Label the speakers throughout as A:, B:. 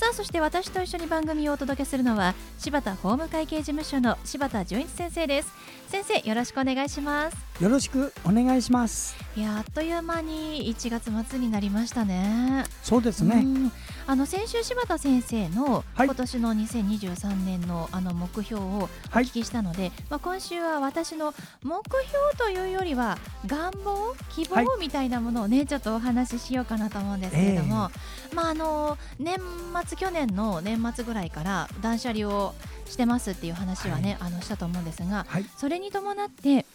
A: さあそして私と一緒に番組をお届けするのは柴田法務会計事務所の柴田純一先生です。先生よろしくお願いします。
B: よろしくお願いします。
A: いやあっという間に1月末になりましたね。
B: そうですね。
A: あの先週柴田先生の今年の2023年のあの目標をお聞きしたので、はい、まあ、今週は私の目標というよりは願望希望みたいなものをね、はい、ちょっとお話ししようかなと思うんですけれども、えー、まああの年末去年の年末ぐらいから断捨離をしてますっていう話はね、はい、あのしたと思うんですが、それに伴って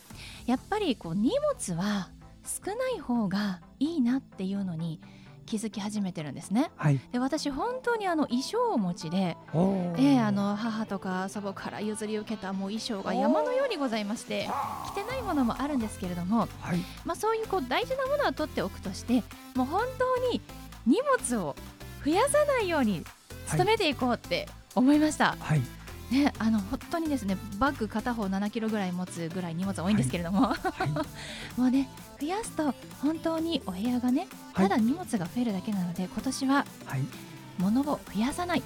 A: やっぱりこう荷物は少ない方がいいなっていうのに気づき始めてるんですね。はい、で私本当にあの衣装を持ちで、えー、あの母とか祖母から譲り受けたもう衣装が山のようにございまして着てないものもあるんですけれども、はい、まあ、そういうこう大事なものは取っておくとしてもう本当に荷物を増やさないように努めていこうって思いました。はい。ね、あの本当にですねバッグ片方7キロぐらい持つぐらい荷物多いんですけれども、はい。はい、もうね増やすと本当にお部屋がねただ荷物が増えるだけなので、今年は物を増やさない、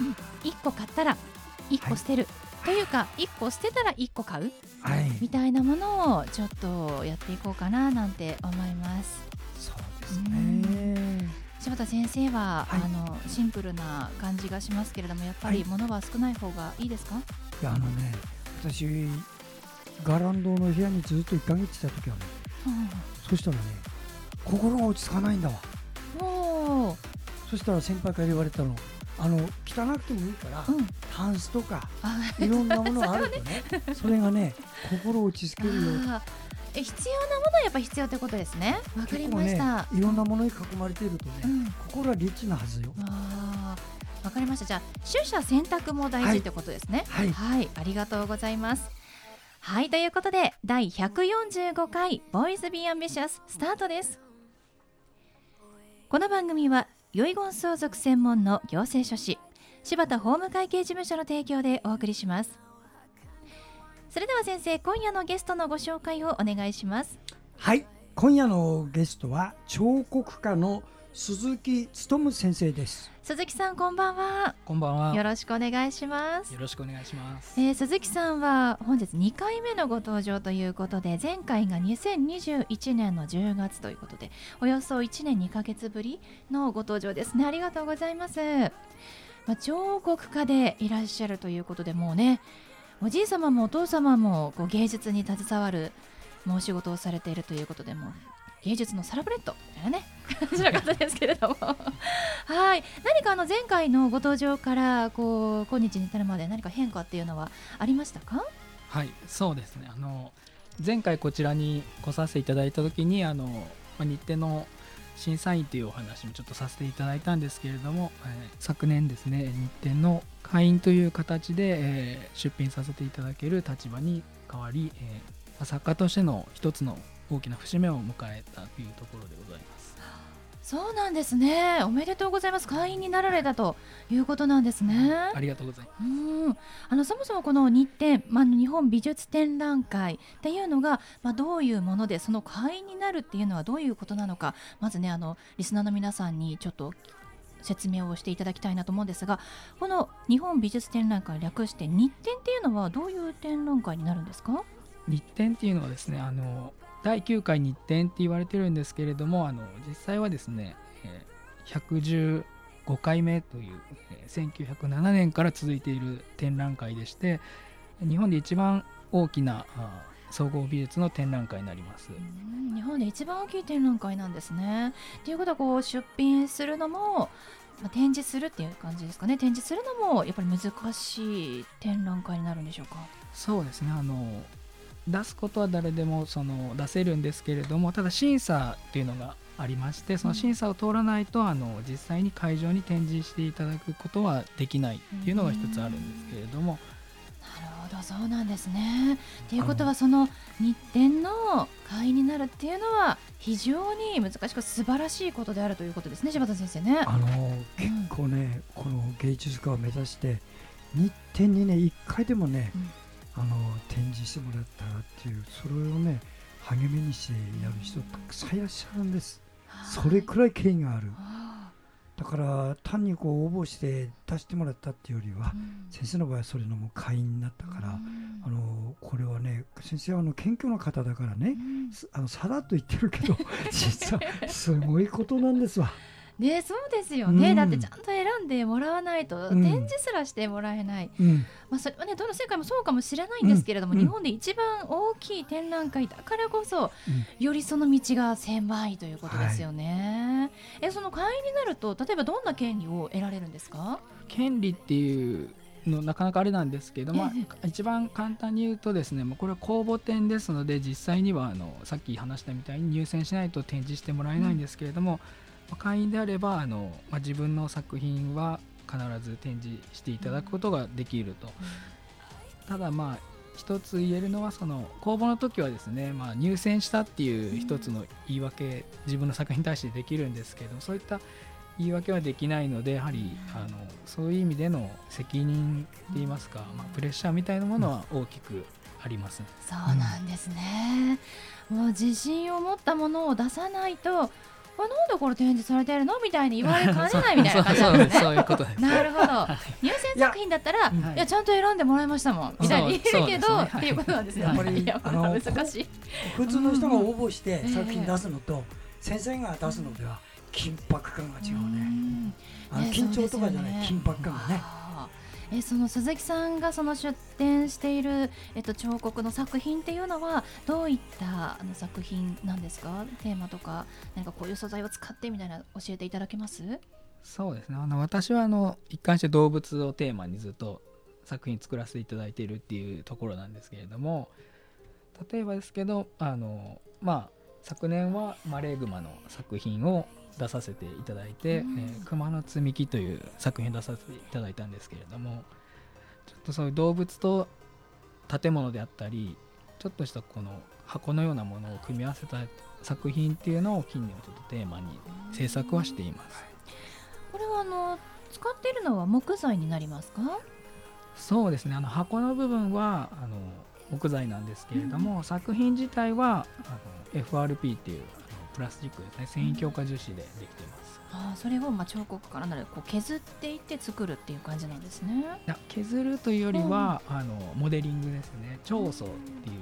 A: うん、1個買ったら1個捨てる、というか1個捨てたら1個買う、みたいなものをちょっとやっていこうかななんて思います。
B: そうですね
A: 柴田先生は、はい、あのシンプルな感じがしますけれどもやっぱり物は少ない方がいいですか、い
B: やあのね私ガランドの部屋にずっと1か月した時はね、うん、そしたらね心が落ち着かないんだわ。おそしたら先輩から言われたのあの汚くてもいいから、うん、タンスとかいろんなものがあるとね それがね心落ち着けるよ
A: え必要なものはやっぱ必要ということですね。わかりました、
B: ね、いろんなものに囲まれているとね、うん、心はリッチなはずよ。
A: あわかりました。じゃあ取捨選択も大事ということですね。はい、はい、ありがとうございます。はいということで第145回ボーイズビーアンビシャススタートです。この番組は遺言相続専門の行政書士柴田法務会計事務所の提供でお送りします。それでは先生今夜のゲストのご紹介をお願いします。
B: はい。今夜のゲストは彫刻家の鈴木勉先生です。
A: 鈴木さんこんばんは。
C: こんばんは。
A: よろしくお願いします。
C: よろしくお願いします、
A: えー、鈴木さんは本日2回目のご登場ということで前回が2021年の10月ということでおよそ1年2ヶ月ぶりのご登場ですね。ありがとうございます。まあ、彫刻家でいらっしゃるということでもうねおじい様もお父様もこう芸術に携わるもう仕事をされているということでも芸術のサラブレッドみたいなね 感じの方ですけれども。はい。何かあの前回のご登場からこう今日に至るまで何か変化っていうのはありましたか？
C: はい。そうですね。あの前回こちらに来させていただいた時にあの、まあ、日程の審査員というお話もちょっとさせていただいたんですけれども、えー、昨年ですね日展の会員という形で、えー、出品させていただける立場に変わり、えー、作家としての一つの大きな節目を迎えたというところでございます。
A: そうなんですね。おめでとうございます。会員になられたということなんですね。
C: ありがとうございます。
A: うん。あのそもそもこの日展、まあ日本美術展覧会っていうのがまあどういうもので、その会員になるっていうのはどういうことなのか、まずねあのリスナーの皆さんにちょっと説明をしていただきたいなと思うんですが、この日本美術展覧会略して日展っていうのはどういう展覧会になるんですか？
C: 日展っていうのはですね、あの第9回日展って言われてるんですけれどもあの実際はですね、えー、115回目という、えー、1907年から続いている展覧会でして日本で一番大きな総合美術の展覧会になります。
A: 日本で一番大きい展覧会なんですね。ということはこう出品するのもまあ、展示するっていう感じですかね。展示するのもやっぱり難しい展覧会になるんでしょうか？
C: そうですね。あの出すことは誰でもその出せるんですけれどもただ審査っていうのがありましてその審査を通らないとあの実際に会場に展示していただくことはできないっていうのが一つあるんですけれども。
A: なるほどそうなんですね。ということはその日展の会員になるっていうのは非常に難しく素晴らしいことであるということですね柴田先生ね。
B: あの結構ね、うん、この芸術家を目指して日展にね一回でもね、うん、あの展示してもらったらっていうそれをね励みにしてやる人たくさんいらっしゃるんです。それくらい権威がある。だから単にこう応募して出してもらったっていうよりは、うん、先生の場合はそれのも会員になったから、うん、あのこれはね先生はあの謙虚な方だからね、うん、あのさらっと言ってるけど 実はすごいことなんですわ。
A: ねそうですよね、うん、だってちゃんと選んでもらわないと展示すらしてもらえない、うん、まあ、それはねどの世界もそうかもしれないんですけれども、うん、日本で一番大きい展覧会だからこそ、よりその道が狭いということですよね、はい、えその会員になると例えばどんな権利を得られるんですか？
C: 権利っていうのなかなかあれなんですけど、まあ、一番簡単に言うとですねもうこれは公募展ですので実際にはあのさっき話したみたいに入選しないと展示してもらえないんですけれども、会員であればあの、まあ、自分の作品は必ず展示していただくことができると、ただまあ一つ言えるのはその公募の時はですね、まあ、入選したっていう一つの言い訳自分の作品に対してできるんですけどそういった言い訳はできないのでやはりあのそういう意味での責任って言いますか、まあ、プレッシャーみたいなものは大きくあります、ね、
A: そうなんですね、もう自信を持ったものを出さないとあなんでこれ展示されてるの？みたいに言われかねないみたいな感じなんですね。そういうことです。なるほど。入選作品だったら、いやちゃんと選んでもらいましたもんみたいに言えるけど、っていうことなんですよ。やっぱりあの難しい。
B: 普通の人が応募して作品出すのと、先生が出すのでは緊迫感が違うね。緊張とかじゃない緊迫感がね。
A: えその鈴木さんがその出展している、えっと、彫刻の作品っていうのはどういったあの作品なんですか？テーマとか何かこういう素材を使ってみたいな教えていただけます？
C: そうですね。あの私はあの一貫して動物をテーマにずっと作品作らせていただいているっていうところなんですけれども例えばですけどあのまあ昨年はマレーグマの作品を出させていただいて「うん、えー、熊の積み木」という作品を出させていただいたんですけれどもちょっとそういう動物と建物であったりちょっとしたこの箱のようなものを組み合わせた作品っていうのを近年ちょっとテーマに制作はしています。
A: これはあの使っているのは木材になりますか？
C: そうですね。あの箱の部分はあの木材なんですけれども、うん、作品自体はあの FRP っていうプラスチックですね。繊維強化樹脂でできています、
A: あそれをまあ彫刻からなるこう削っていって作るっていう感じなんですね。
C: いや削るというよりは、うん、あのモデリングですね。彫塑っていう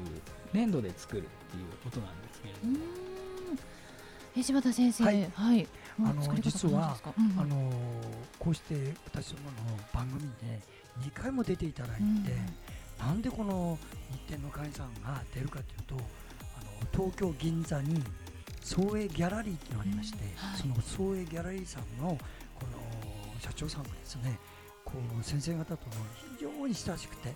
C: 粘土で作るっていうことなんですけれども。
A: え柴田先生はい、はい、
B: あの実は、うん、あのこうして私どもの番組で2回も出ていただいて、うん、なんでこの日展の会員さんが出るかというとあの東京銀座に総営ギャラリーっていうのがありまして、はい、その総営ギャラリーさんのこの社長さんがですねこう先生方と非常に親しくて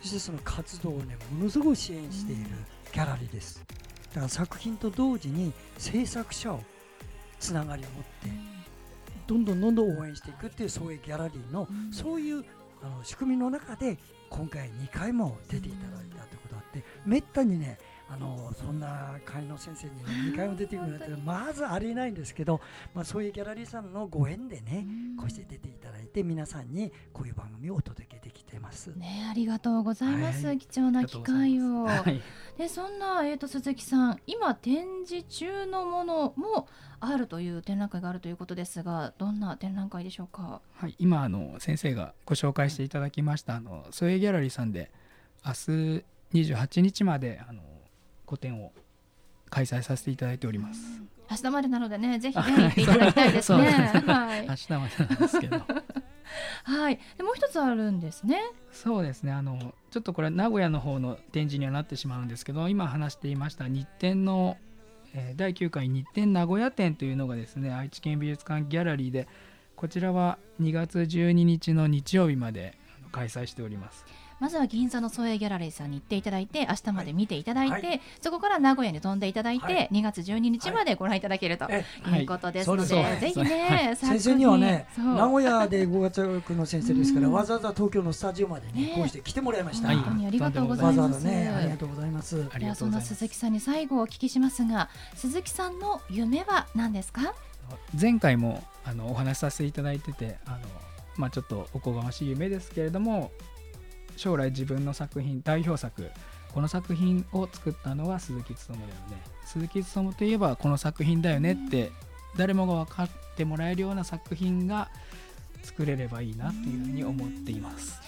B: そしてその活動をねものすごく支援しているギャラリーです、だから作品と同時に制作者をつながりを持ってどんどんどんどん応援していくっていう総営ギャラリーの、そういうあの仕組みの中で今回2回も出ていただいたということがあってめったにねあのそんな会の先生に、ね、2回も出てくるなんてまずありえないんですけど、まあ、そういうギャラリーさんのご縁でねこうして出ていただいて皆さんにこういう番組をお届けできてます。
A: ねありがとうございます、はい、貴重な機会を。はい、でそんな、えーと、鈴木さん今展示中のものもあるという展覧会があるということですがどんな展覧会でしょうか？
C: はい今あの先生がご紹介していただきましたあのソエギャラリーさんで明日28日まであの個展を開催させていただいております。
A: 明日までなのでね、ぜひ見に行っていただきたいですね。
C: はい、明日までなんですけど。
A: はい、でもう一つあるんですね。
C: そうですね。あのちょっとこれ名古屋の方の展示にはなってしまうんですけど、今話していました日展の、えー、第9回日展名古屋展というのがですね、愛知県美術館ギャラリーで、こちらは2月12日の日曜日まで開催しております。
A: まずは銀座の創営ギャラリーさんに行っていただいて明日まで見ていただいて、はい、そこから名古屋に飛んでいただいて、はい、2月12日までご覧いただけるということですので、はい、ぜひね、
B: 先生にはね名古屋で5月学の先生ですから、わざわざ東京のスタジオまでね、こうして来てもらいました。
A: 本当にありがとうございます。
B: ね、ありがとうございます。
A: ではそんな鈴木さんに最後お聞きしますが、鈴木さんの夢は何ですか？
C: 前回もあのお話しさせていただいてて、あのまあちょっとおこがましい夢ですけれども、将来自分の作品代表作この作品を作ったのは鈴木勉だよね鈴木努といえばこの作品だよねって誰もが分かってもらえるような作品が作れればいいなっていうふうに思っています。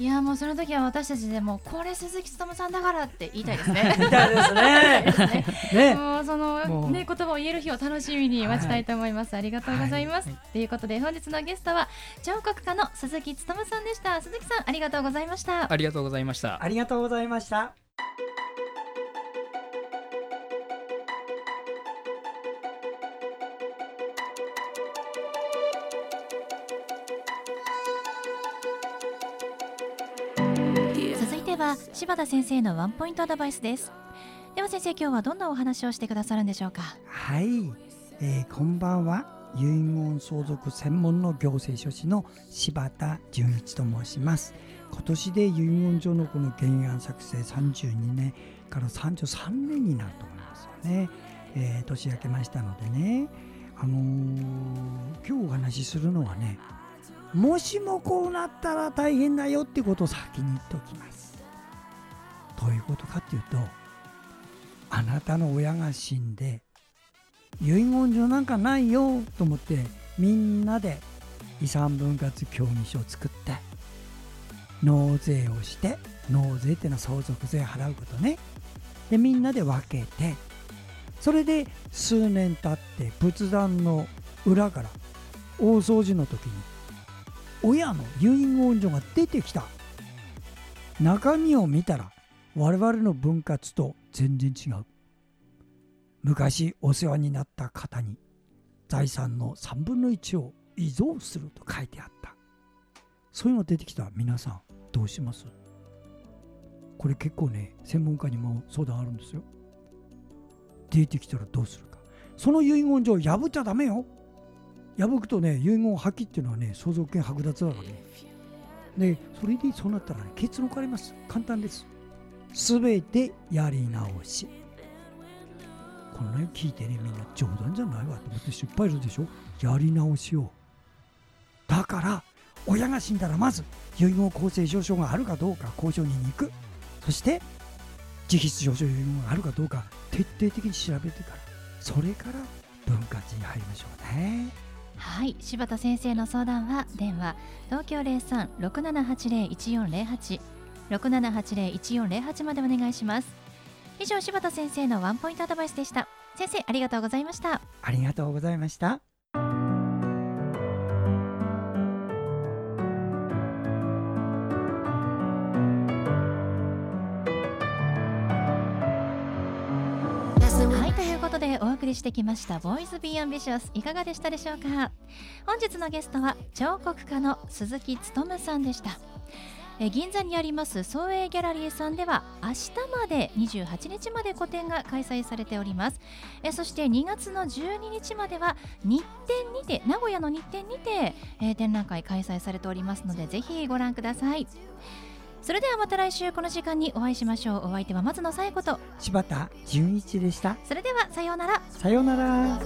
A: いやもうその時は私たちでもこれ鈴木勉さんだからって言いたいですね。
B: 言いたいですね。
A: ねもうそのね言葉を言える日を楽しみに待ちたいと思います。はい、ありがとうございます。と、はい、いうことで本日のゲストは彫刻家の鈴木勉さんでした。鈴木さんありがとうございました。
C: ありがとうございました。
B: ありがとうございました。
A: 柴田先生のワンポイントアドバイスです。では先生今日はどんなお話をしてくださるんでしょうか？
B: はい、えー、こんばんは。遺言相続専門の行政書士の柴田純一と申します。今年で遺言状のこの原案作成32年から33年になると思いますよね、えー、年明けましたのでね。あのー、今日お話しするのはねもしもこうなったら大変だよってことを先に言っておきます。どういうことかっていうとあなたの親が死んで遺言状なんかないよと思ってみんなで遺産分割協議書を作って納税をして納税っていうのは相続税払うことね。でみんなで分けてそれで数年経って仏壇の裏から大掃除の時に親の遺言状が出てきた。中身を見たら我々の分割と全然違う。昔お世話になった方に財産の3分の1を遺贈すると書いてあった。そういうの出てきたら皆さんどうします？これ結構ね専門家にも相談あるんですよ。出てきたらどうするか。その遺言状破っちゃダメよ。破くとね遺言破棄っていうのはね相続権剥奪だからね。でそれでそうなったら、ね、結論変わります。簡単です。すべてやり直し。このね聞いてねみんな冗談じゃないわと思って失敗するでしょ。やり直しを。だから親が死んだらまず遺言公正証書があるかどうか交渉人に行く。そして自筆証書遺言があるかどうか徹底的に調べてからそれから分割に入りましょうね。
A: はい柴田先生の相談は電話東京0367801408 6780-1408までお願いします。以上柴田先生のワンポイントアドバイスでした。先生ありがとうございました。
B: ありがとうございました。
A: はいということでお送りしてきました「ボーイズ・ビー・アンビシャス」いかがでしたでしょうか？本日のゲストは彫刻家の鈴木勉さんでしたえ銀座にあります総営ギャラリーさんでは明日まで28日まで個展が開催されております。えそして2月の12日までは日展にて名古屋の日展にて、え展覧会開催されておりますのでぜひご覧ください。それではまた来週この時間にお会いしましょう。お相手は松野紗友子と
B: 柴田純一でした。
A: それではさようなら。
B: さようなら。